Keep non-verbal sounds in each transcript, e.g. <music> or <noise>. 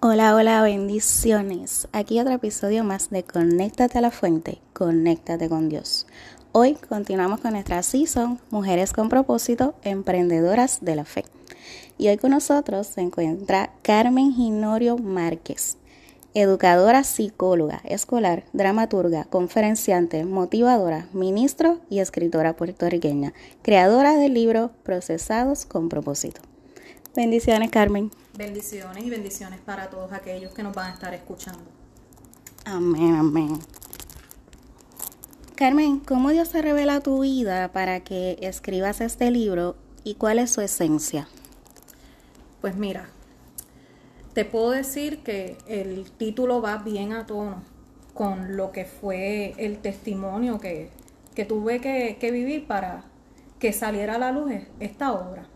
Hola, hola, bendiciones. Aquí otro episodio más de Conéctate a la Fuente, Conéctate con Dios. Hoy continuamos con nuestra season Mujeres con propósito, emprendedoras de la fe. Y hoy con nosotros se encuentra Carmen Ginorio Márquez, educadora psicóloga, escolar, dramaturga, conferenciante, motivadora, ministro y escritora puertorriqueña, creadora del libro Procesados con propósito. Bendiciones, Carmen. Bendiciones y bendiciones para todos aquellos que nos van a estar escuchando. Amén, amén. Carmen, ¿cómo Dios se revela a tu vida para que escribas este libro y cuál es su esencia? Pues mira, te puedo decir que el título va bien a tono con lo que fue el testimonio que, tuve que, que vivir para que saliera a la luz esta obra.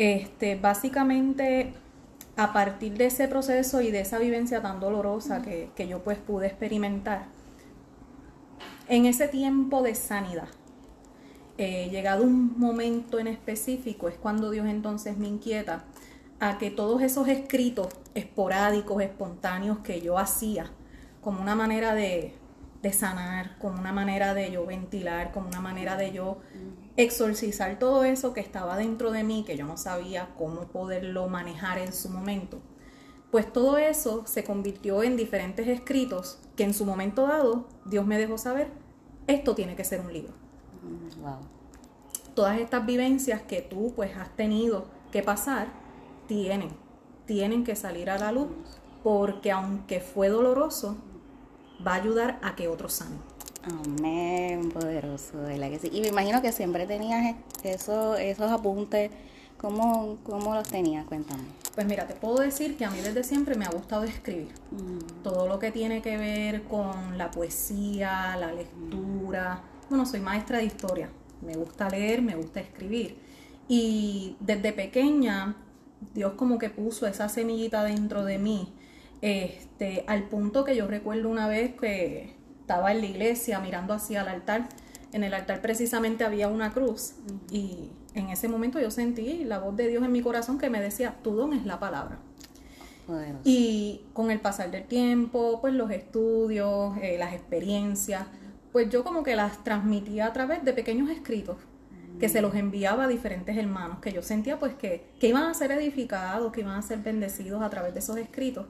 Este, básicamente, a partir de ese proceso y de esa vivencia tan dolorosa que, yo pues pude experimentar, en ese tiempo de sanidad, eh, llegado un momento en específico, es cuando Dios entonces me inquieta a que todos esos escritos esporádicos, espontáneos que yo hacía, como una manera de, de sanar, como una manera de yo ventilar, como una manera de yo exorcizar todo eso que estaba dentro de mí, que yo no sabía cómo poderlo manejar en su momento. Pues todo eso se convirtió en diferentes escritos que en su momento dado Dios me dejó saber, esto tiene que ser un libro. Mm, Todas estas vivencias que tú pues has tenido que pasar, tienen, tienen que salir a la luz, porque aunque fue doloroso, va a ayudar a que otros sanen. Amén, poderoso, de la que sí. Y me imagino que siempre tenías eso, esos apuntes. ¿Cómo, ¿Cómo los tenías? Cuéntame. Pues mira, te puedo decir que a mí desde siempre me ha gustado escribir. Mm. Todo lo que tiene que ver con la poesía, la lectura. Bueno, soy maestra de historia. Me gusta leer, me gusta escribir. Y desde pequeña, Dios como que puso esa semillita dentro de mí. Este, al punto que yo recuerdo una vez que estaba en la iglesia mirando hacia el altar. En el altar precisamente había una cruz y en ese momento yo sentí la voz de Dios en mi corazón que me decía, tu don es la palabra. Y con el pasar del tiempo, pues los estudios, eh, las experiencias, pues yo como que las transmitía a través de pequeños escritos que se los enviaba a diferentes hermanos, que yo sentía pues que, que iban a ser edificados, que iban a ser bendecidos a través de esos escritos.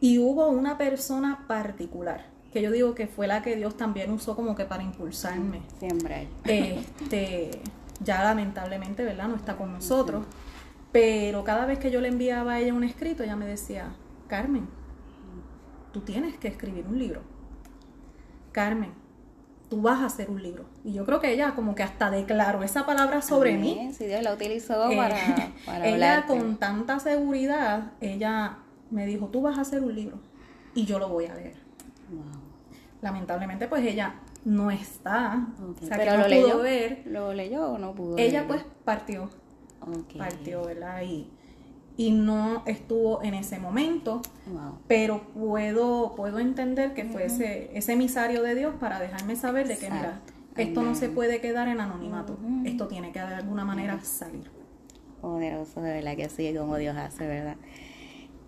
Y hubo una persona particular que yo digo que fue la que Dios también usó como que para impulsarme. Siempre. Este, ya lamentablemente, ¿verdad? No está con nosotros. Pero cada vez que yo le enviaba a ella un escrito, ella me decía, Carmen, tú tienes que escribir un libro. Carmen, tú vas a hacer un libro. Y yo creo que ella como que hasta declaró esa palabra sobre mí. Sí, Dios la utilizó eh, para, para <laughs> Ella con tanta seguridad, ella me dijo, tú vas a hacer un libro y yo lo voy a leer. Lamentablemente, pues ella no está. Pero lo leyó, ver. ¿Lo leyó o no pudo? Ella pues partió. Partió, ¿verdad? Y, y no estuvo en ese momento. Pero puedo, puedo entender que fue ese, emisario de Dios para dejarme saber de que, mira, esto no se puede quedar en anonimato. Esto tiene que de alguna manera salir. Poderoso, de verdad que sí, como Dios hace, ¿verdad?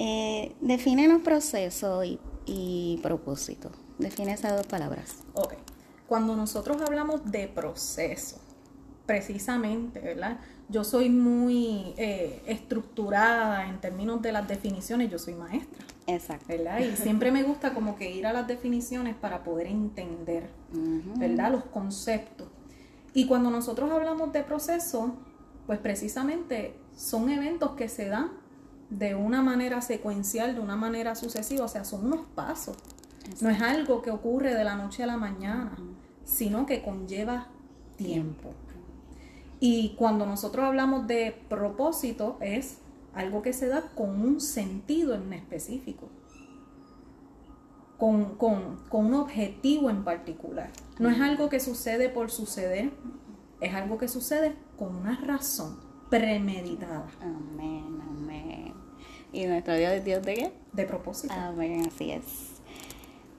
Eh, define los procesos y y propósito. Define esas dos palabras. Ok. Cuando nosotros hablamos de proceso, precisamente, ¿verdad? Yo soy muy eh, estructurada en términos de las definiciones, yo soy maestra. Exacto. ¿Verdad? Y siempre me gusta como que ir a las definiciones para poder entender, ¿verdad? Los conceptos. Y cuando nosotros hablamos de proceso, pues precisamente son eventos que se dan de una manera secuencial, de una manera sucesiva, o sea, son unos pasos. No es algo que ocurre de la noche a la mañana, sino que conlleva tiempo. Y cuando nosotros hablamos de propósito, es algo que se da con un sentido en específico, con, con un objetivo en particular. No es algo que sucede por suceder, es algo que sucede con una razón premeditada. Amén, amén. ¿Y nuestro Dios es Dios de qué? De propósito. Amén, así es.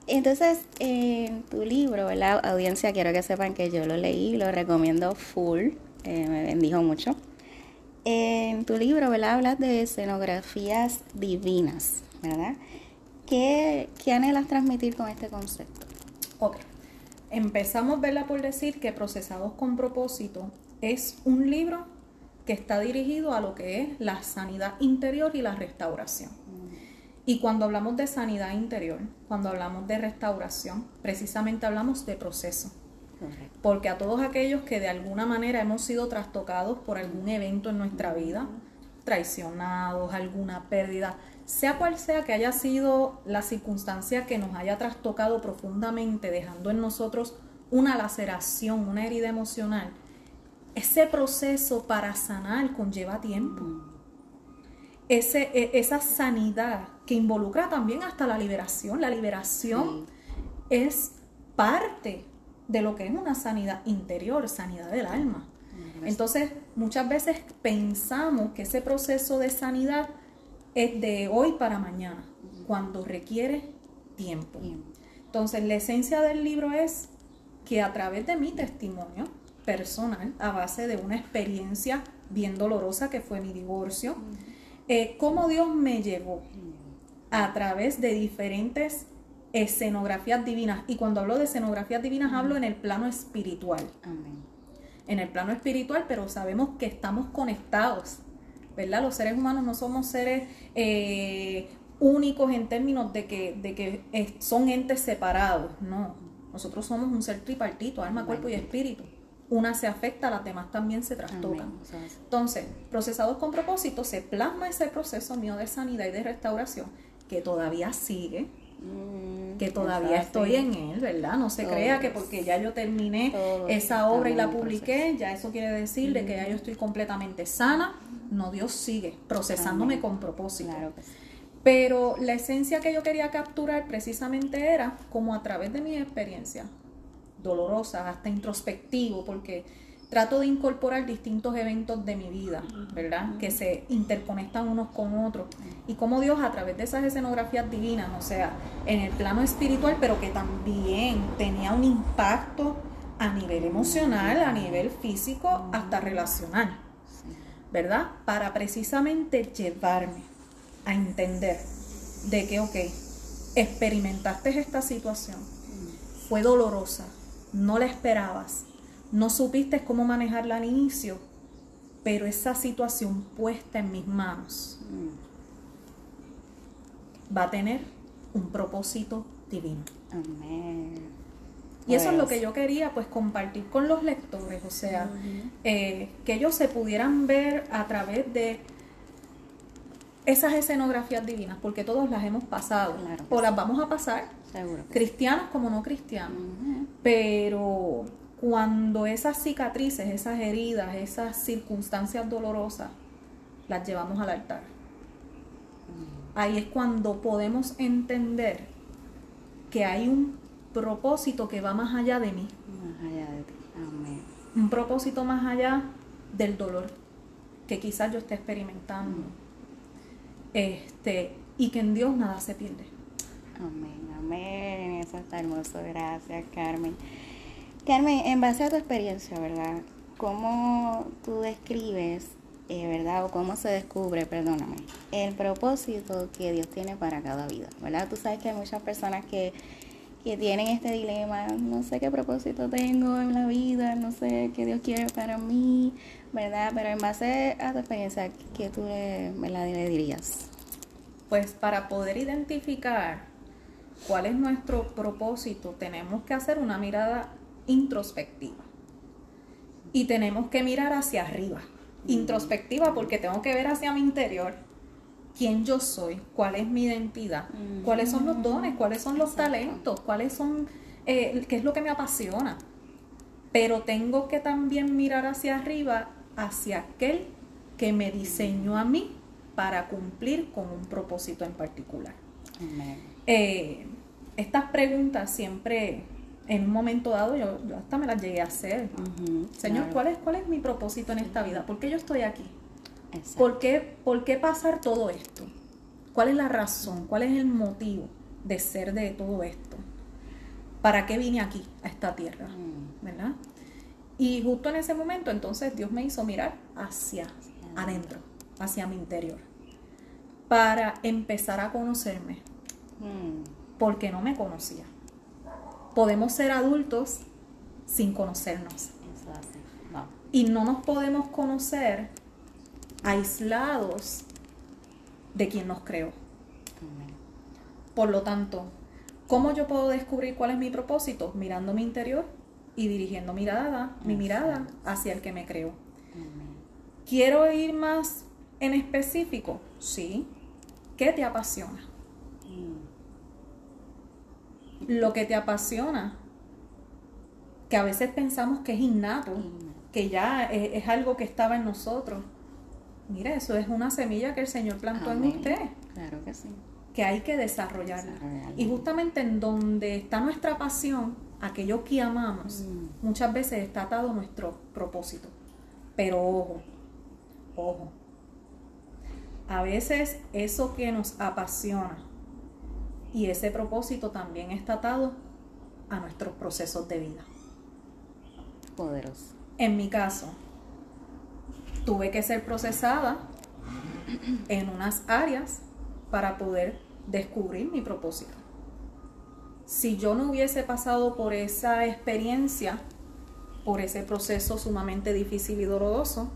Entonces, en tu libro, ¿verdad? Audiencia, quiero que sepan que yo lo leí, lo recomiendo full, eh, me bendijo mucho. En tu libro, ¿verdad? Hablas de escenografías divinas, ¿verdad? ¿Qué, ¿Qué anhelas transmitir con este concepto? Ok. Empezamos, ¿verdad? Por decir que Procesados con propósito es un libro que está dirigido a lo que es la sanidad interior y la restauración. Y cuando hablamos de sanidad interior, cuando hablamos de restauración, precisamente hablamos de proceso. Porque a todos aquellos que de alguna manera hemos sido trastocados por algún evento en nuestra vida, traicionados, alguna pérdida, sea cual sea que haya sido la circunstancia que nos haya trastocado profundamente, dejando en nosotros una laceración, una herida emocional, ese proceso para sanar conlleva tiempo. Ese, e, esa sanidad que involucra también hasta la liberación. La liberación es parte de lo que es una sanidad interior, sanidad del alma. Entonces, muchas veces pensamos que ese proceso de sanidad es de hoy para mañana, cuando requiere tiempo. Entonces, la esencia del libro es que a través de mi testimonio personal, a base de una experiencia bien dolorosa que fue mi divorcio, eh, cómo Dios me llevó a través de diferentes escenografías divinas. Y cuando hablo de escenografías divinas, hablo en el plano espiritual. En el plano espiritual, pero sabemos que estamos conectados ¿verdad? Los seres humanos no somos seres eh, únicos en términos de que, de que son entes separados, no. Nosotros somos un ser tripartito, alma, cuerpo y espíritu. Una se afecta, las demás también se trastocan. Entonces, procesados con propósito, se plasma ese proceso mío de sanidad y de restauración que todavía sigue, mm, que todavía estoy en él, ¿verdad? No se crea que porque ya yo terminé esa obra y la publiqué, ya eso quiere decir de que ya yo estoy completamente sana, no, Dios sigue procesándome con propósito. Pero la esencia que yo quería capturar precisamente era como a través de mi experiencia, dolorosa, hasta introspectivo, porque trato de incorporar distintos eventos de mi vida, ¿verdad? Que se interconectan unos con otros. Y como Dios a través de esas escenografías divinas, o sea, en el plano espiritual, pero que también tenía un impacto a nivel emocional, a nivel físico, hasta relacional. ¿verdad? Para precisamente llevarme a entender de que, ok, experimentaste esta situación, fue dolorosa, no la esperabas, no supiste cómo manejarla al inicio, pero esa situación puesta en mis manos va a tener un propósito divino. Amén. Y eso es lo que yo quería pues compartir con los lectores, o sea, eh, que ellos se pudieran ver a través de esas escenografías divinas, porque todos las hemos pasado, o las vamos a pasar, cristianos como no cristianos, pero cuando esas cicatrices, esas heridas, esas circunstancias dolorosas, las llevamos al altar. Ahí es cuando podemos entender que hay un propósito que va más allá de mí. Más allá de ti. Amén. Un propósito más allá del dolor que quizás yo esté experimentando. Este, y que en Dios nada se pierde. Amén, Eso está hermoso. Gracias, Carmen. Carmen, en base a tu experiencia, ¿verdad? ¿Cómo tú describes, eh, ¿verdad? O cómo se descubre, perdóname, el propósito que Dios tiene para cada vida, ¿verdad? Tú sabes que hay muchas personas que que tienen este dilema, no sé qué propósito tengo en la vida, no sé qué Dios quiere para mí, ¿verdad? Pero en base a tu experiencia, ¿qué tú le, le dirías? Pues para poder identificar cuál es nuestro propósito, tenemos que hacer una mirada introspectiva. Y tenemos que mirar hacia arriba. Introspectiva porque tengo que ver hacia mi interior quién yo soy, cuál es mi identidad, cuáles son los dones, cuáles son los talentos, cuáles son, eh, qué es lo que me apasiona. Pero tengo que también mirar hacia arriba, hacia aquel que me diseñó a mí para cumplir con un propósito en particular. Eh, estas preguntas siempre, en un momento dado, yo, hasta me las llegué a hacer. Señor, ¿cuál, es, ¿cuál es mi propósito en esta vida? ¿Por qué yo estoy aquí? ¿Por qué, ¿Por qué pasar todo esto? ¿Cuál es la razón? ¿Cuál es el motivo de ser de todo esto? ¿Para qué vine aquí, a esta tierra? Mm. ¿Verdad? Y justo en ese momento, entonces Dios me hizo mirar hacia adentro, hacia mi interior, para empezar a conocerme. Porque no me conocía. Podemos ser adultos sin conocernos. Wow. y no nos podemos conocer aislados de quien nos creó. Por lo tanto, ¿cómo yo puedo descubrir cuál es mi propósito? Mirando mi interior y dirigiendo mirada, mi mirada hacia el que me creó. ¿Quiero ir más en específico? Sí. ¿Qué te apasiona? Lo que te apasiona, que a veces pensamos que es innato, que ya es, es algo que estaba en nosotros. Mira, eso es una semilla que el Señor plantó en usted. Claro que sí. que hay que desarrollarla. Desarrollarla. Y justamente en donde está nuestra pasión, aquello que amamos, Mm. muchas veces está atado nuestro propósito. Pero ojo, ojo. A veces eso que nos apasiona y ese propósito también está atado a nuestros procesos de vida. Poderoso. En mi caso, tuve que ser procesada en unas áreas para poder descubrir mi propósito. Si yo no hubiese pasado por esa experiencia, por ese proceso sumamente difícil y doloroso,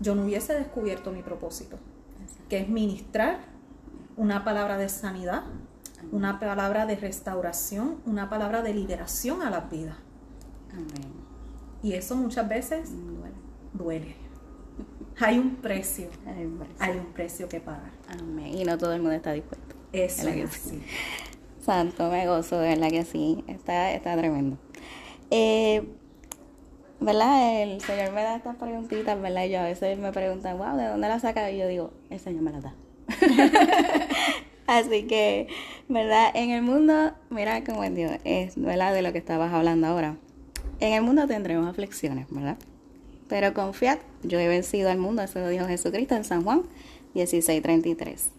yo no hubiese descubierto mi propósito, que es ministrar una palabra de sanidad, una palabra de restauración, una palabra de liberación a las vidas. Amén. Y eso muchas veces duele. Hay un precio, hay un precio que pagar. Amén. Y no todo el mundo está dispuesto. Eso ¿Verdad que es sí? así. Santo, me gozo, de verdad que sí. Está, está tremendo. Eh, ¿Verdad? El Señor me da estas preguntitas, ¿verdad? Y yo a veces me preguntan, wow, ¿de dónde la saca? Y yo digo, el Señor me las da. <laughs> Así que, ¿verdad? En el mundo, mira cómo es Dios, es, ¿verdad? De lo que estabas hablando ahora. En el mundo tendremos aflicciones, ¿verdad? Pero confiad, yo he vencido al mundo, eso lo dijo Jesucristo en San Juan 16:33.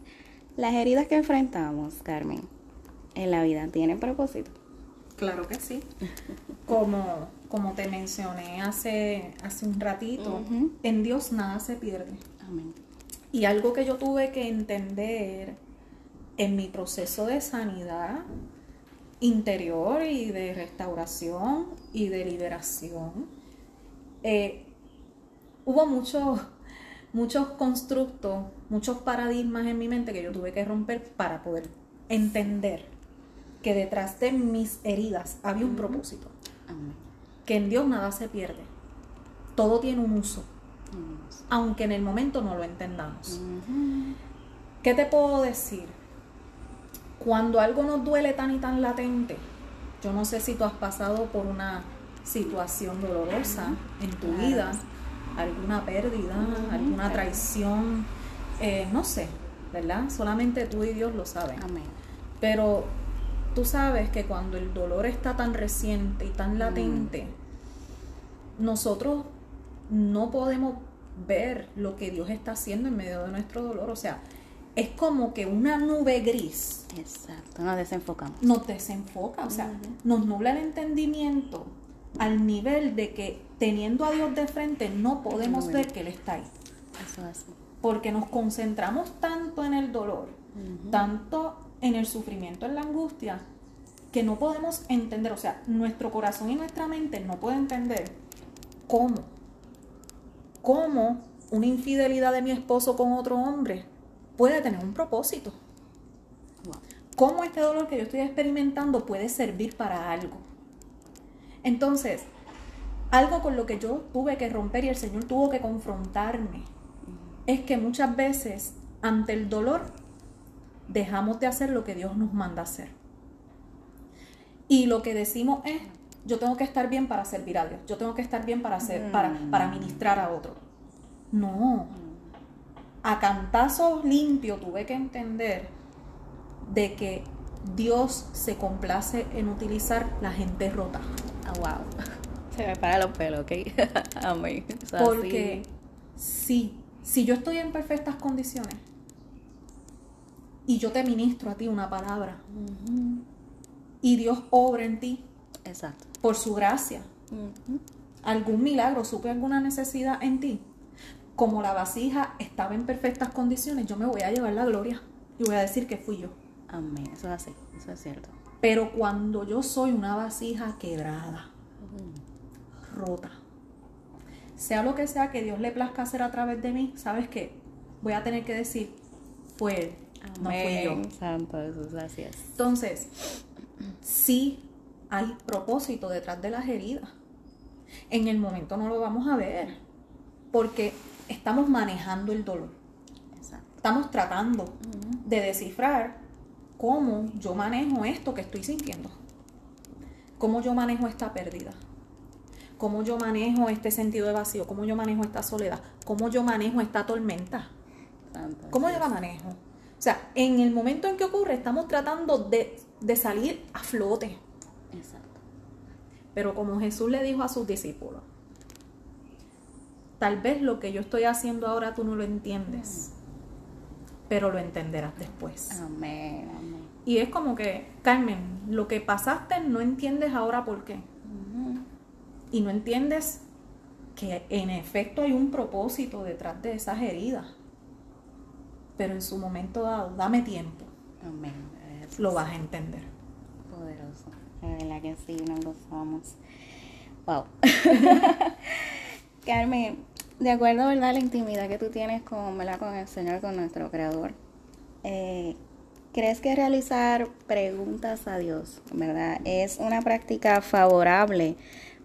Las heridas que enfrentamos, Carmen, en la vida tienen propósito. Claro que sí. <laughs> Como, como te mencioné hace, hace un ratito, en Dios nada se pierde. Amén. Y algo que yo tuve que entender en mi proceso de sanidad interior y de restauración y de liberación, eh, hubo muchos, muchos constructos, muchos paradigmas en mi mente que yo tuve que romper para poder entender que detrás de mis heridas había un propósito, que en Dios nada se pierde, todo tiene un uso, aunque en el momento no lo entendamos. ¿Qué te puedo decir? Cuando algo nos duele tan y tan latente, yo no sé si tú has pasado por una situación dolorosa en tu Claro. vida, alguna pérdida, alguna traición, eh, no sé, ¿verdad? Solamente tú y Dios lo saben. Amén. Pero tú sabes que cuando el dolor está tan reciente y tan latente, nosotros no podemos ver lo que Dios está haciendo en medio de nuestro dolor. O sea, es como que una nube gris Exacto, nos desenfocamos. nos desenfoca, o sea, nos nubla el entendimiento al nivel de que teniendo a Dios de frente no podemos ver que Él está ahí. Eso es así. Porque nos concentramos tanto en el dolor, tanto en el sufrimiento, en la angustia, que no podemos entender, o sea, nuestro corazón y nuestra mente no puede entender cómo, cómo una infidelidad de mi esposo con otro hombre puede tener un propósito. Wow. Cómo este dolor que yo estoy experimentando puede servir para algo. Entonces, algo con lo que yo tuve que romper y el Señor tuvo que confrontarme es que muchas veces ante el dolor dejamos de hacer lo que Dios nos manda hacer. Y lo que decimos es, yo tengo que estar bien para servir a Dios, yo tengo que estar bien para hacer, para, para ministrar a otro. No. A cantazos limpios tuve que entender de que Dios se complace en utilizar la gente rota. Ah, wow. <laughs> Se me paran los pelos, ¿ok? <laughs> Amén. Porque así. si, si yo estoy en perfectas condiciones y yo te ministro a ti una palabra y Dios obra en ti Exacto. por su gracia, algún milagro, supe alguna necesidad en ti, como la vasija estaba en perfectas condiciones, yo me voy a llevar la gloria y voy a decir que fui yo. Amén. Eso es así, eso es cierto. Pero cuando yo soy una vasija quebrada, rota, sea lo que sea que Dios le plazca hacer a través de mí, ¿sabes qué? Voy a tener que decir, fue Él, no fui yo. Santo Jesús, gracias. Entonces, sí hay propósito detrás de las heridas. En el momento no lo vamos a ver, porque estamos manejando el dolor. Exacto. Estamos tratando de descifrar cómo yo manejo esto que estoy sintiendo. Cómo yo manejo esta pérdida. Cómo yo manejo este sentido de vacío. Cómo yo manejo esta soledad. Cómo yo manejo esta tormenta. ¿Cómo yo la manejo? O sea, en el momento en que ocurre, estamos tratando de, de salir a flote. Exacto. Pero como Jesús le dijo a sus discípulos, tal vez lo que yo estoy haciendo ahora tú no lo entiendes, pero lo entenderás después. Amén, amén. Y es como que, Carmen, lo que pasaste no entiendes ahora por qué. Y no entiendes que en efecto hay un propósito detrás de esas heridas. Pero en su momento dado, dame tiempo, Amén. Lo vas a entender. Poderoso. La verdad que sí, nos gozamos. Wow. <laughs> Carmen, de acuerdo ¿verdad? a la intimidad que tú tienes con, ¿verdad? con el Señor, con nuestro Creador, eh, ¿crees que realizar preguntas a Dios, verdad, es una práctica favorable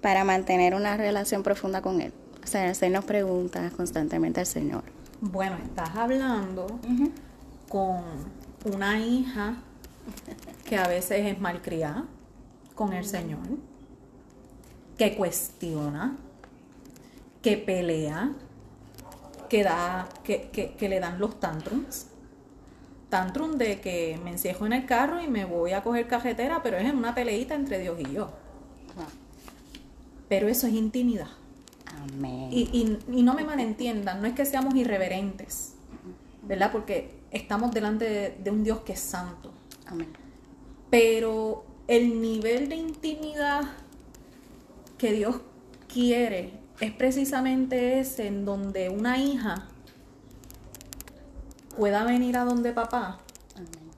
para mantener una relación profunda con Él? O sea, hacernos preguntas constantemente al Señor. Bueno, estás hablando con una hija que a veces es malcriada con el Señor, que cuestiona, que pelea, que, da, que, que- que le dan los tantrums. Tantrum de que me encierro en el carro y me voy a coger carretera, pero es en una peleita entre Dios y yo. Wow. Pero eso es intimidad. Amén. Y, y- y no me malentiendan, no es que seamos irreverentes, ¿verdad? Porque estamos delante de, de un Dios que es santo. Amén. Pero el nivel de intimidad que Dios quiere es precisamente ese en donde una hija pueda venir a donde papá, Amén.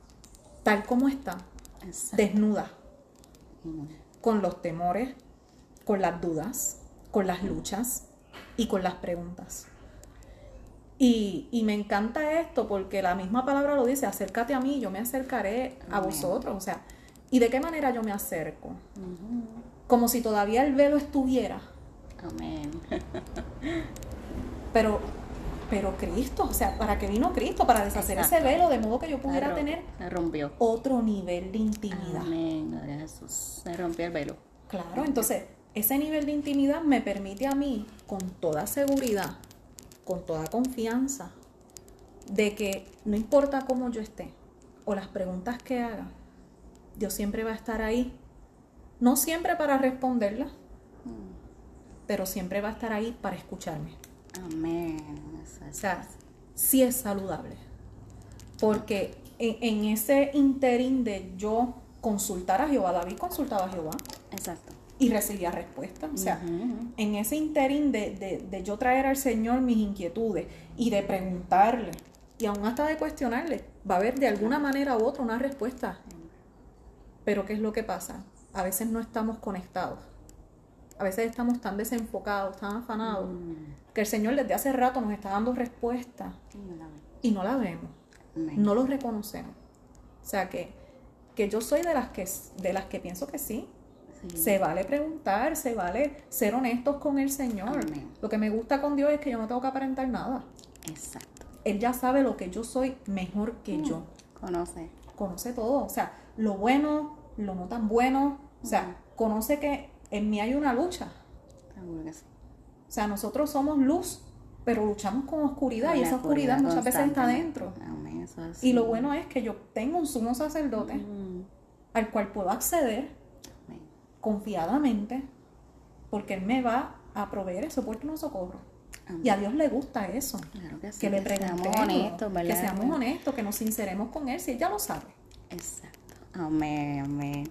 tal como está, Exacto. desnuda, Amén. con los temores, con las dudas, con las luchas y con las preguntas. Y, y me encanta esto porque la misma palabra lo dice, acércate a mí, yo me acercaré a Amén. vosotros. O sea, ¿y de qué manera yo me acerco? Como si todavía el velo estuviera, Amén. pero, pero Cristo, o sea, ¿para qué vino Cristo? Para deshacer ese velo de modo que yo pudiera tener rompió. otro nivel de intimidad. Amén, gloria a Jesús. Se rompió el velo. Claro, entonces ese nivel de intimidad me permite a mí, con toda seguridad, con toda confianza, de que no importa cómo yo esté o las preguntas que haga, Dios siempre va a estar ahí. No siempre para responderlas, pero siempre va a estar ahí para escucharme. Amén. O sea, sí es saludable. Porque en, en ese interín de yo consultar a Jehová, David consultaba a Jehová Exacto. y recibía respuesta. O sea, en ese interín de, de- de yo traer al Señor mis inquietudes y de preguntarle y aún hasta de cuestionarle, va a haber de alguna manera u otra una respuesta. Pero ¿qué es lo que pasa? A veces no estamos conectados. A veces estamos tan desenfocados, tan afanados, Mm. que el Señor desde hace rato nos está dando respuesta y no la vemos, no lo reconocemos. O sea que, que yo soy de las que, de las que pienso que sí, Sí. se vale preguntar, se vale ser honestos con el Señor. Amén. Lo que me gusta con Dios es que yo no tengo que aparentar nada. Exacto. Él ya sabe lo que yo soy mejor que Mm. yo. Conoce. Conoce todo. O sea, lo bueno, lo no tan bueno. O sea, conoce que en mí hay una lucha. Seguro que sí. O sea, nosotros somos luz, pero luchamos con oscuridad y Con esa oscuridad muchas veces está dentro. Amén. Eso es. Y lo bueno es que yo tengo un sumo sacerdote Mm. al cual puedo acceder Amén. confiadamente porque Él me va a proveer ese oportuno socorro. Amén. Y a Dios le gusta eso. Claro que sí. Que le seamos preguntemos, honestos, ¿verdad? que seamos honestos, que nos sinceremos con Él, si Él ya lo sabe. Exacto. Amén, amén.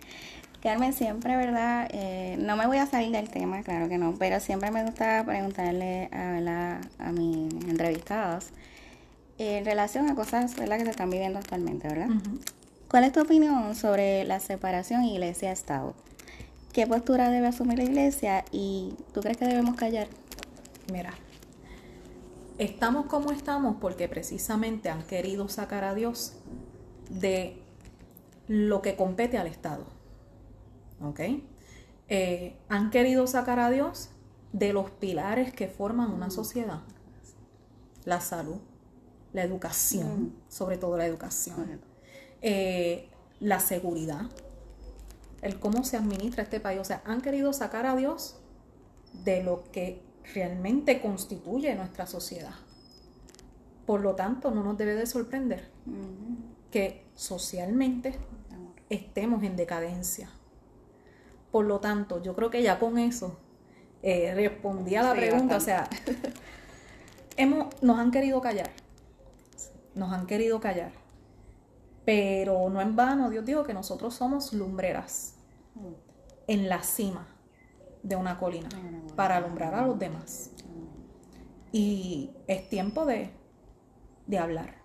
Carmen, siempre, ¿verdad? Eh, no me voy a salir del tema, claro que no, pero siempre me gusta preguntarle a, a mis entrevistados en relación a cosas ¿verdad? que se están viviendo actualmente, ¿verdad? ¿Cuál es tu opinión sobre la separación iglesia-estado? ¿Qué postura debe asumir la iglesia y tú crees que debemos callar? Mira, estamos como estamos porque precisamente han querido sacar a Dios de lo que compete al Estado. ¿Ok? Eh, han querido sacar a Dios de los pilares que forman una sociedad. La salud, la educación, mm. sobre todo la educación, eh, la seguridad, el cómo se administra este país. O sea, han querido sacar a Dios de lo que realmente constituye nuestra sociedad. Por lo tanto, no nos debe de sorprender que socialmente estemos en decadencia. Por lo tanto, yo creo que ya con eso eh, respondí a la pregunta. O sea, <laughs> hemos, nos han querido callar. Nos han querido callar. Pero no en vano, Dios dijo que nosotros somos lumbreras en la cima de una colina para alumbrar a los demás. Y es tiempo de, de hablar.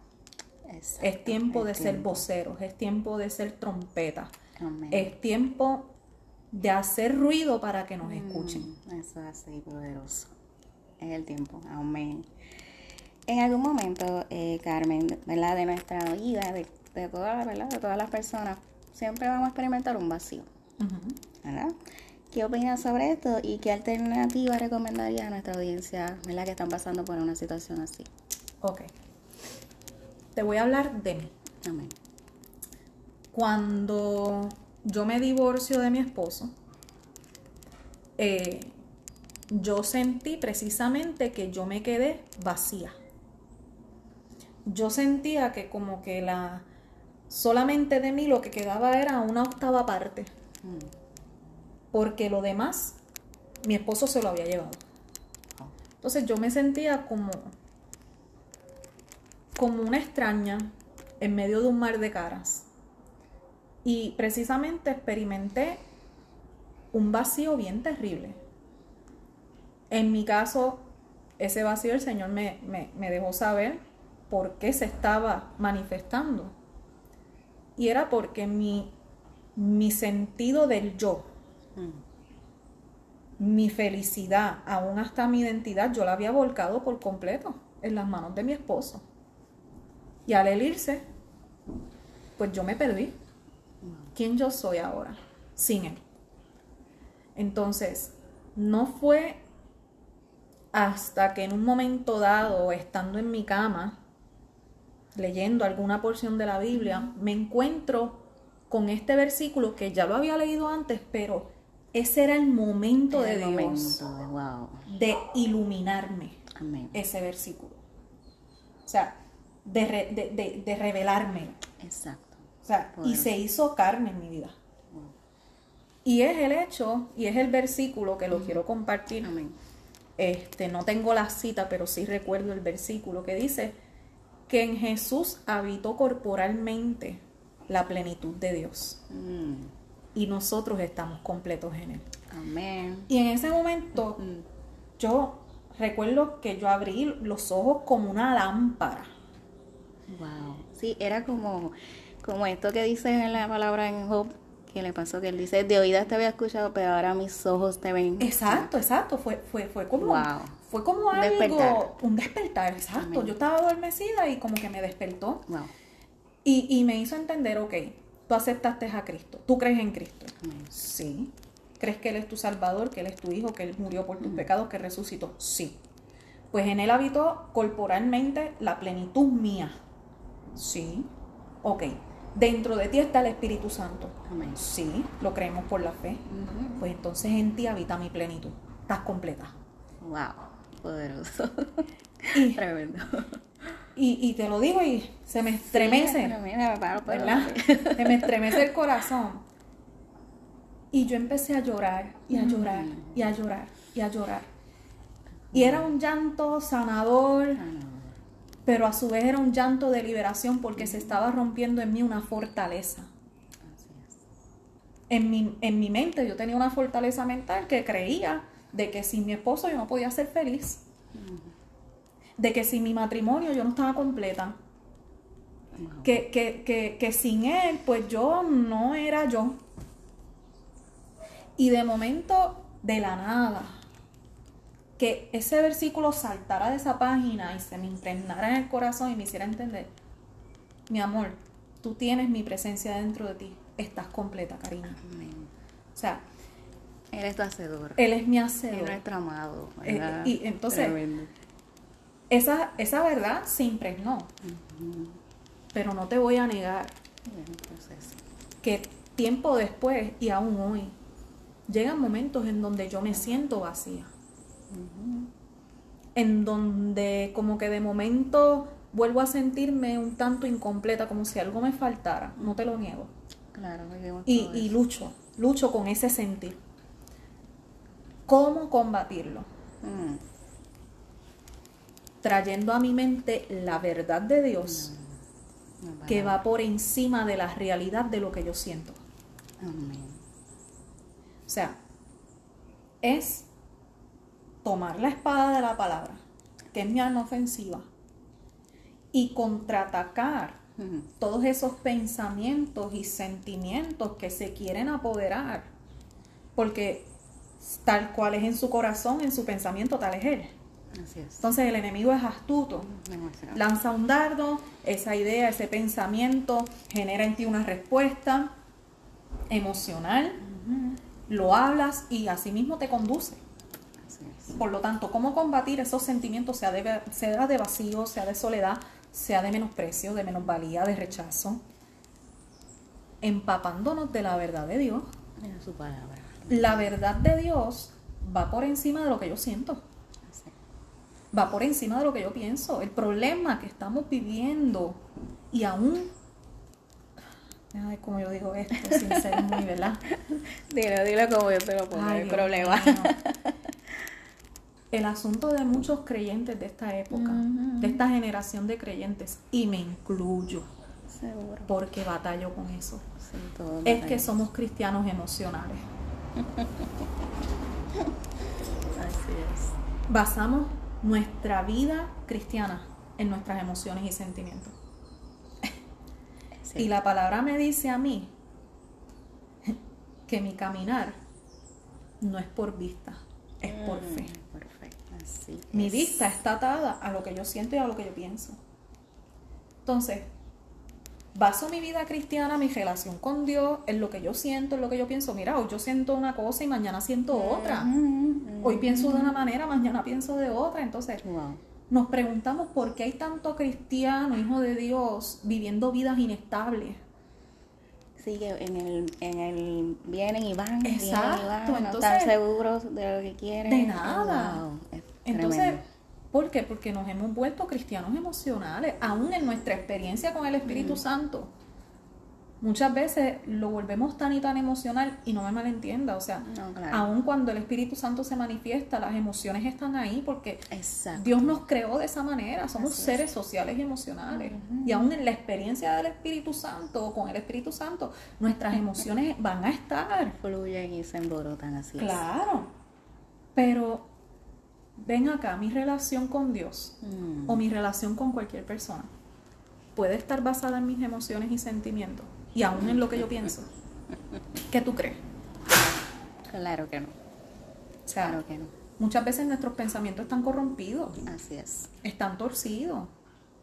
Es tiempo de ser voceros, es tiempo de ser trompeta. Es tiempo de hacer ruido para que nos mm, escuchen. Eso es así, poderoso. Es el tiempo. Amén. En algún momento, eh, Carmen, ¿verdad? de nuestra vida, de, de, todas, ¿verdad? de todas las personas, siempre vamos a experimentar un vacío. ¿verdad? ¿Qué opinas sobre esto y qué alternativa recomendaría a nuestra audiencia ¿verdad? que están pasando por una situación así? Ok. Te voy a hablar de mí. Amén. Cuando yo me divorcio de mi esposo, eh, yo sentí precisamente que yo me quedé vacía yo sentía que como que la solamente de mí lo que quedaba era una octava parte. Mm. Porque lo demás mi esposo se lo había llevado. Entonces yo me sentía como como una extraña en medio de un mar de caras. Y precisamente experimenté un vacío bien terrible. En mi caso, ese vacío el Señor me, me dejó saber por qué se estaba manifestando. Y era porque mi, mi sentido del yo, mm. mi felicidad, aún hasta mi identidad, yo la había volcado por completo en las manos de mi esposo. Y al él irse, pues yo me perdí. ¿Quién yo soy ahora sin él? Entonces, no fue hasta que en un momento dado, estando en mi cama, leyendo alguna porción de la Biblia, me encuentro con este versículo que ya lo había leído antes, pero ese era el momento de Dios de iluminarme ese versículo. O sea, de, de, revelarme. Exacto. O sea, y se hizo carne en mi vida. Y es el hecho, y es el versículo que lo quiero compartir. Este, no tengo la cita, pero sí recuerdo el versículo que dice, que en Jesús habitó corporalmente la plenitud de Dios. Mm. Y nosotros estamos completos en Él. Amén. Y en ese momento, yo recuerdo que yo abrí los ojos como una lámpara. Wow. Sí, era como, como esto que dice en la palabra en Job, que le pasó que él dice, de oídas te había escuchado, pero ahora mis ojos te ven. Exacto, exacto. Fue, fue, fue como, fue como algo, un despertar, exacto. Yo estaba adormecida y como que me despertó. Y, me hizo entender, ok, tú aceptaste a Cristo, tú crees en Cristo. Sí. ¿Crees que Él es tu Salvador, que Él es tu Hijo, que Él murió por tus pecados, que resucitó? Sí. Pues en Él habitó corporalmente la plenitud mía. Sí. Ok. Dentro de ti está el Espíritu Santo. Sí, lo creemos por la fe. Pues entonces en ti habita mi plenitud. Estás completa. Wow poderoso. Y, <laughs> Tremendo. Y, te lo digo y se me estremece. <laughs> se me estremece el corazón. Y yo empecé a llorar y a llorar y a llorar y a llorar. Y era un llanto sanador, pero a su vez era un llanto de liberación porque se estaba rompiendo en mí una fortaleza. en mi, en mi mente yo tenía una fortaleza mental que creía de que sin mi esposo yo no podía ser feliz. De que sin mi matrimonio yo no estaba completa. Que, que, que, que sin él, pues yo no era yo. Y de momento, de la nada, que ese versículo saltara de esa página y se me impregnara en el corazón y me hiciera entender, mi amor, tú tienes mi presencia dentro de ti, estás completa, cariño. O sea, él es tu hacedor. Él es mi hacedor. Él es nuestro amado. Eh, y entonces, esa, esa verdad se impregnó. Pero no te voy a negar que tiempo después y aún hoy, llegan momentos en donde yo me siento vacía. En donde como que de momento vuelvo a sentirme un tanto incompleta, como si algo me faltara. No te lo niego. Claro, y, y lucho, lucho con ese sentir. ¿Cómo combatirlo? Mm. Trayendo a mi mente la verdad de Dios mm. que va por encima de la realidad de lo que yo siento. O sea, es tomar la espada de la palabra, que es mi arma ofensiva, y contraatacar todos esos pensamientos y sentimientos que se quieren apoderar. Porque tal cual es en su corazón, en su pensamiento, tal es él. Entonces el enemigo es astuto. Lanza un dardo, esa idea, ese pensamiento genera en ti una respuesta emocional, lo hablas y así mismo te conduce. Por lo tanto, ¿cómo combatir esos sentimientos, sea de, sea de vacío, sea de soledad, sea de menosprecio, de menosvalía, de rechazo? Empapándonos de la verdad de Dios. En su palabra la verdad de Dios va por encima de lo que yo siento. Va por encima de lo que yo pienso. El problema que estamos viviendo y aún Ay, como yo digo esto, sin ser muy, ¿verdad? <laughs> dilo, dilo como yo te lo pongo, el problema. El asunto de muchos creyentes de esta época, de esta generación de creyentes, y me incluyo, Seguro. porque batallo con eso, es que somos cristianos emocionales. <laughs> Así es. Basamos nuestra vida cristiana en nuestras emociones y sentimientos. Y la palabra me dice a mí que mi caminar no es por vista, es por mm, mi vista está atada a lo que yo siento y a lo que yo pienso. Entonces, baso mi vida cristiana, mi relación con Dios, en lo que yo siento, en lo que yo pienso. Mira, hoy yo siento una cosa y mañana siento otra. Hoy pienso de una manera, mañana pienso de otra. Entonces, nos preguntamos por qué hay tanto cristiano, hijo de Dios, viviendo vidas inestables. Sí, que en el, en el vienen y van, Exacto, y van, no están seguros de lo que quieren. De nada. Entonces, ¿Por qué? Porque nos hemos vuelto cristianos emocionales, aún en nuestra experiencia con el Espíritu. Santo. Muchas veces lo volvemos tan y tan emocional y no me malentienda, o sea, aún cuando el Espíritu Santo se manifiesta, las emociones están ahí porque Dios nos creó de esa manera, somos seres sociales y emocionales. Y aún en la experiencia del Espíritu Santo o con el Espíritu Santo, nuestras emociones van a estar. Fluyen y se emborotan así. Claro, pero ven acá, mi relación con Dios o mm. mi relación con cualquier persona puede estar basada en mis emociones y sentimientos y aún en lo que yo pienso. <laughs> ¿Qué tú crees? Claro que no. claro que no. Muchas veces nuestros pensamientos están corrompidos. Así es. Están torcidos.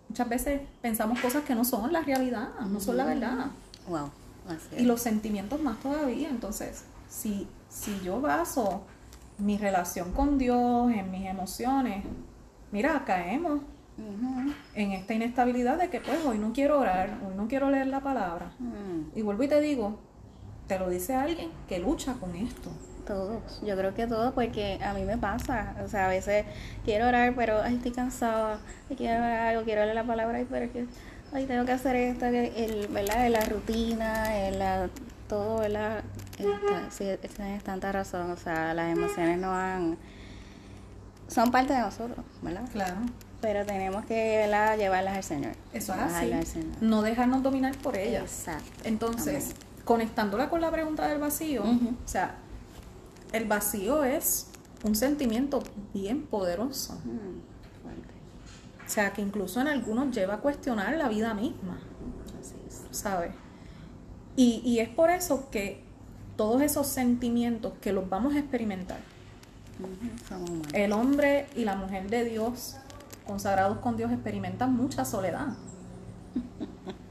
Muchas veces pensamos cosas que no son la realidad, no son la verdad. Wow. Y los sentimientos más todavía. Entonces, si, si yo baso mi relación con Dios, en mis emociones, mira, caemos en esta inestabilidad de que pues hoy no quiero orar, hoy no quiero leer la palabra. Mm. Y vuelvo y te digo, te lo dice alguien que lucha con esto. Todos, yo creo que todos, porque a mí me pasa, o sea, a veces quiero orar, pero ay, estoy cansada, quiero orar algo, quiero leer la palabra, y pero que, ay, tengo que hacer esto, el, ¿verdad? La rutina, la, todo, ¿verdad? Sí, tienes tanta razón. O sea, las emociones no han. Son parte de nosotros, ¿verdad? Claro. Pero tenemos que ¿verdad? llevarlas al Señor. Eso es así. No dejarnos dominar por ellas. Exacto. Entonces, conectándola con la pregunta del vacío, o sea, el vacío es un sentimiento bien poderoso. Mm, fuerte. O sea, que incluso en algunos lleva a cuestionar la vida misma, Así es. ¿sabes? Y, y es por eso que todos esos sentimientos que los vamos a experimentar, el hombre y la mujer de Dios, consagrados con Dios, experimentan mucha soledad.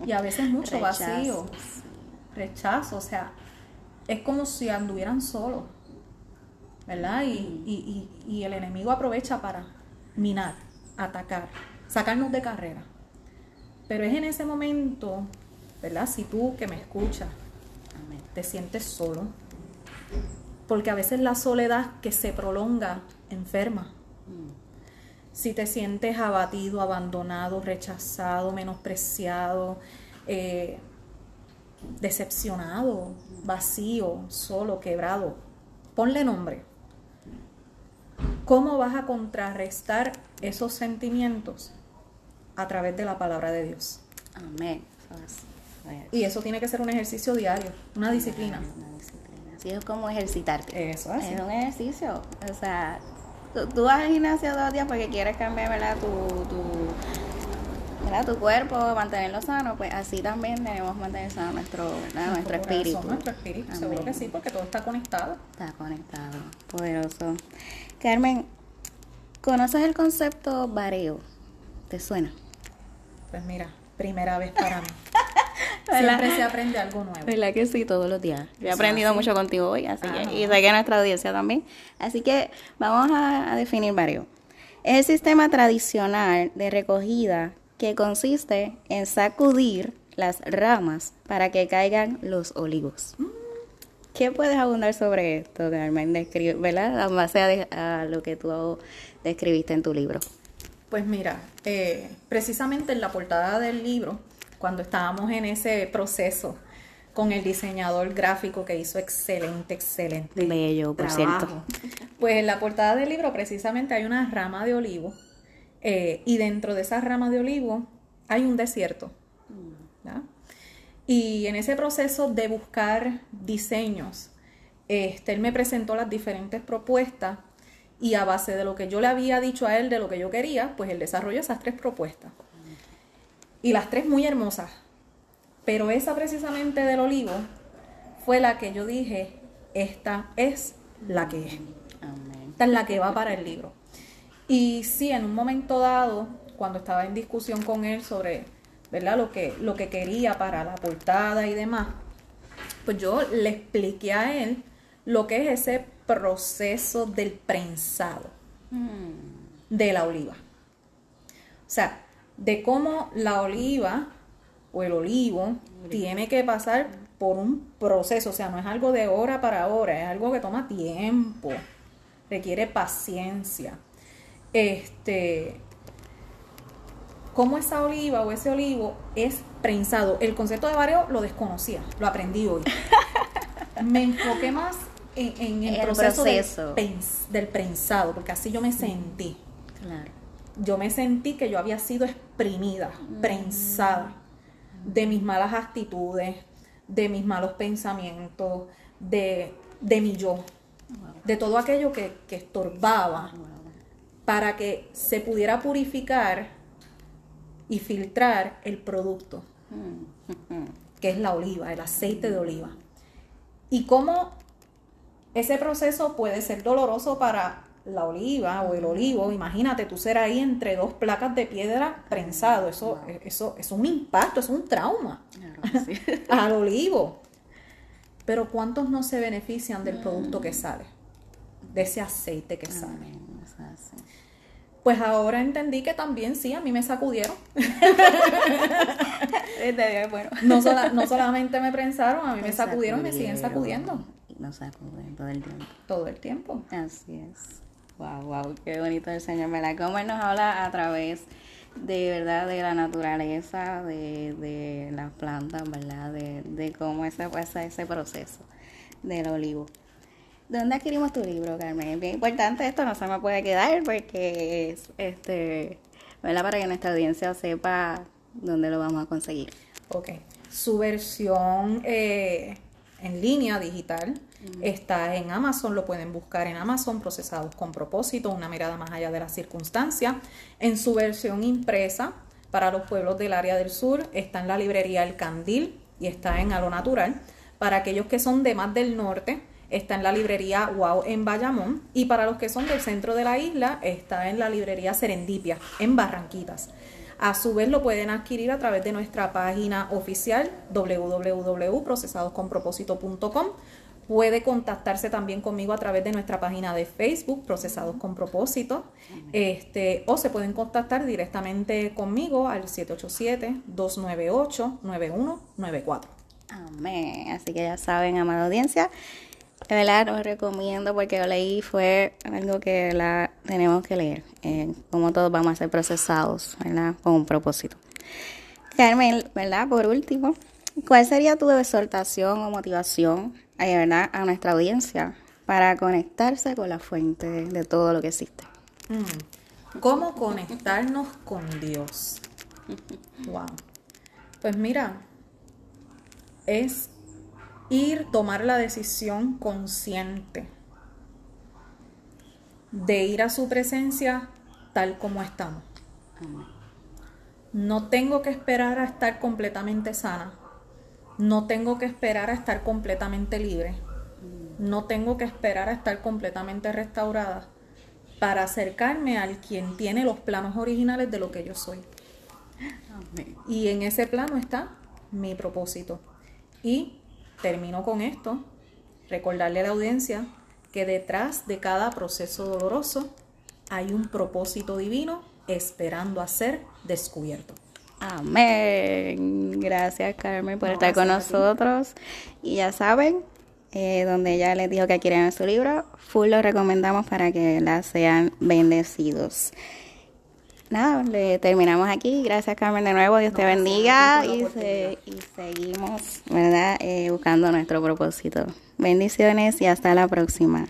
Y a veces mucho vacío, rechazo, o sea, es como si anduvieran solos, ¿verdad? Y, y- y- y el enemigo aprovecha para minar, atacar, sacarnos de carrera. Pero es en ese momento, ¿verdad? Si tú que me escuchas. Te sientes solo, porque a veces la soledad que se prolonga enferma. Si te sientes abatido, abandonado, rechazado, menospreciado, eh, decepcionado, vacío, solo, quebrado, ponle nombre. ¿Cómo vas a contrarrestar esos sentimientos? A través de la palabra de Dios. Amén. Y eso tiene que ser un ejercicio diario, una disciplina. Una disciplina. Así es como ejercitarte. Eso así. Es un ejercicio. O sea, tú, tú vas al gimnasio los días porque quieres cambiar ¿verdad? Tu, tu, ¿verdad? tu cuerpo, mantenerlo sano. Pues así también debemos mantener sano nuestro, ¿verdad? nuestro espíritu. Nuestro espíritu, seguro Amén. que sí, porque todo está conectado. Está conectado. Poderoso. Carmen, ¿conoces el concepto vareo? ¿Te suena? Pues mira, primera vez para mí. ¿Verdad? Siempre se aprende algo nuevo. ¿Verdad que sí? Todos los días. Yo he aprendido así. mucho contigo hoy, así Ah, que, y sé que nuestra audiencia también. Así que vamos a, a definir varios. Es el sistema tradicional de recogida que consiste en sacudir las ramas para que caigan los olivos. ¿Qué puedes abundar sobre esto, Carmen? Describe, ¿verdad? En base a, de- a lo que tú describiste en tu libro. Pues mira, eh, precisamente en la portada del libro, cuando estábamos en ese proceso con el diseñador gráfico que hizo excelente, excelente Bello, por trabajo, cierto. Pues en la portada del libro precisamente hay una rama de olivo eh, y dentro de esa rama de olivo hay un desierto. ¿verdad? Y en ese proceso de buscar diseños, este, él me presentó las diferentes propuestas y a base de lo que yo le había dicho a él de lo que yo quería, pues él desarrolló esas tres propuestas. Y las tres muy hermosas. Pero esa precisamente del olivo fue la que yo dije, esta es la que es. Amén. Esta es la que va para el libro. Y sí, en un momento dado, cuando estaba en discusión con él sobre ¿verdad? Lo, que, lo que quería para la portada y demás, pues yo le expliqué a él lo que es ese proceso del prensado Mm, de la oliva. O sea, de cómo la oliva o el olivo tiene que pasar por un proceso, o sea, no es algo de hora para hora, es algo que toma tiempo, requiere paciencia. Este, cómo esa oliva o ese olivo es prensado. El concepto de vareo lo desconocía, lo aprendí hoy. <laughs> Me enfoqué más en, en el, El proceso, del proceso. del prensado, porque así yo me sentí claro. Yo me sentí que yo había sido exprimida, prensada de mis malas actitudes, de mis malos pensamientos, de, de mi yo, de todo aquello que, que estorbaba para que se pudiera purificar y filtrar el producto, Mm, que es la oliva, el aceite de oliva. Y cómo ese proceso puede ser doloroso para la oliva o el olivo. Imagínate tú ser ahí entre dos placas de piedra prensado. Eso, eso es un impacto, es un trauma Claro sí. <laughs> al olivo. Pero ¿cuántos no se benefician del producto que sale? De ese aceite que sale. Amén, es así. Pues ahora entendí que también sí, a mí me sacudieron. <laughs> Bueno. No, sola- no solamente me prensaron, a mí me sacudieron y me siguen sacudiendo nos sacuden todo el tiempo. todo el tiempo. Así es. Wow, wow, qué bonito el Señor, ¿verdad? Cómo Él nos habla a través de verdad de la naturaleza, de, de las plantas, ¿verdad? De, de cómo ese, ese, ese proceso del olivo. ¿Dónde adquirimos tu libro, Carmen? Es bien importante esto, no se me puede quedar porque es, este, ¿verdad? Para que nuestra audiencia sepa dónde lo vamos a conseguir. Ok. Su versión eh, en línea, digital. Está en Amazon, lo pueden buscar en Amazon, procesados con propósito, una mirada más allá de las circunstancias. En su versión impresa, para los pueblos del área del sur, está en la librería El Candil y está en A lo Natural. Para aquellos que son de más del norte, está en la librería Wow en Bayamón. Y para los que son del centro de la isla, está en la librería Serendipia en Barranquitas. A su vez lo pueden adquirir a través de nuestra página oficial www.procesadosconpropósito.com. Puede contactarse también conmigo a través de nuestra página de Facebook, Procesados con Propósito, este, o se pueden contactar directamente conmigo al 787-298-9194. Amén. Así que ya saben, amada audiencia, de verdad lo recomiendo porque lo leí, fue algo que la tenemos que leer. Eh, como todos vamos a ser procesados, ¿verdad? Con un propósito. Carmen, ¿verdad? Por último, ¿cuál sería tu exhortación o motivación, eh, ¿verdad? A nuestra audiencia para conectarse con la fuente de, todo lo que existe. Mm. ¿Cómo conectarnos con Dios? <laughs> Wow. Pues mira, es ir, tomar la decisión consciente de ir a su presencia tal como estamos. No tengo que esperar a estar completamente sana. No tengo que esperar a estar completamente libre. No tengo que esperar a estar completamente restaurada para acercarme al quien tiene los planos originales de lo que yo soy. Y en ese plano está mi propósito. Y termino con esto, recordarle a la audiencia que detrás de cada proceso doloroso hay un propósito divino esperando a ser descubierto. Amén. Gracias Carmen por estar con nosotros. Y ya saben, eh, donde ella les dijo que quieren su libro, full lo recomendamos para que la sean bendecidos nada, le terminamos aquí. Gracias Carmen de nuevo, Dios te bendiga y, y, seguimos, ¿verdad? Eh, buscando nuestro propósito. Bendiciones y hasta la próxima.